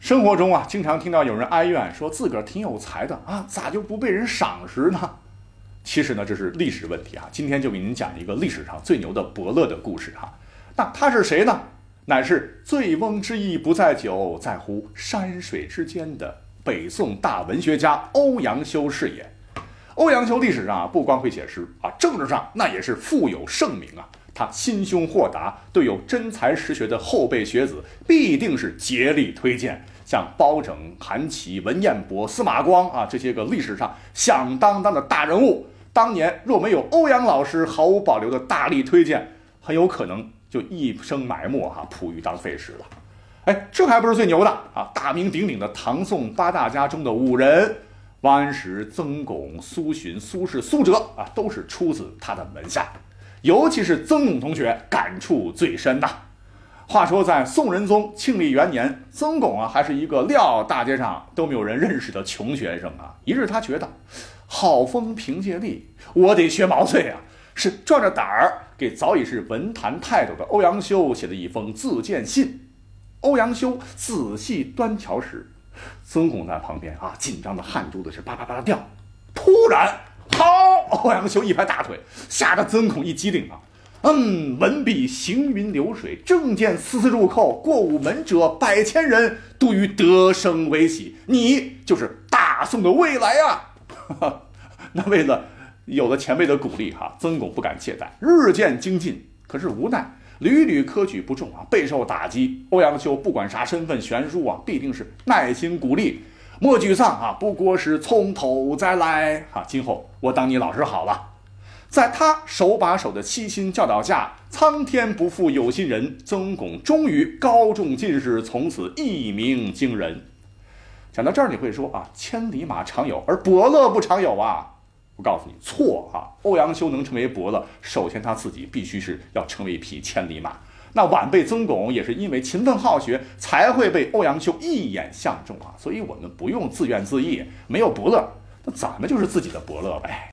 生活中啊，经常听到有人哀怨说自个儿挺有才的啊，咋就不被人赏识呢？其实呢，这是历史问题啊。今天就给您讲一个历史上最牛的伯乐的故事哈。那他是谁呢？乃是醉翁之意不在酒，在乎山水之间的北宋大文学家欧阳修是也。欧阳修历史上啊，不光会写诗啊，政治上那也是富有盛名啊。他心胸豁达，对有真才实学的后辈学子，必定是竭力推荐。像包拯、韩琦、文彦博、司马光啊，这些个历史上响当当的大人物，当年若没有欧阳老师毫无保留的大力推荐，很有可能就一生埋没哈，璞玉当废石了。哎，这还不是最牛的啊！大名鼎鼎的唐宋八大家中的五人，王安石、曾巩、苏洵、苏轼、苏辙啊，都是出自他的门下。尤其是曾巩同学感触最深呐。话说，在宋仁宗庆历元年，曾巩啊还是一个撂大街上都没有人认识的穷学生啊。一日，他觉得好风凭借力，我得学毛遂啊，是壮着胆儿给早已是文坛泰斗的欧阳修写了一封自荐信。欧阳修仔细端瞧时，曾巩在旁边啊，紧张的汗珠子是叭叭叭的掉。突然，欧阳修一拍大腿，吓得曾巩一激灵啊。嗯，文笔行云流水，正见丝丝入扣。过午门者百千人，都于得生为喜。你就是大宋的未来啊！那为了有了前辈的鼓励，哈，曾巩不敢懈怠，日渐精进。可是无奈屡屡科举不中啊，备受打击。欧阳修不管啥身份悬殊啊，必定是耐心鼓励，莫沮丧啊，不过是从头再来啊。今后我当你老师好了。在他手把手的悉心教导下，苍天不负有心人，曾巩终于高中进士，从此一鸣惊人。讲到这儿，你会说啊，千里马常有，而伯乐不常有啊？我告诉你，错啊！欧阳修能成为伯乐，首先他自己必须是要成为一匹千里马。那晚辈曾巩也是因为勤奋好学，才会被欧阳修一眼相中啊。所以我们不用自怨自艾，没有伯乐，那咱们就是自己的伯乐呗。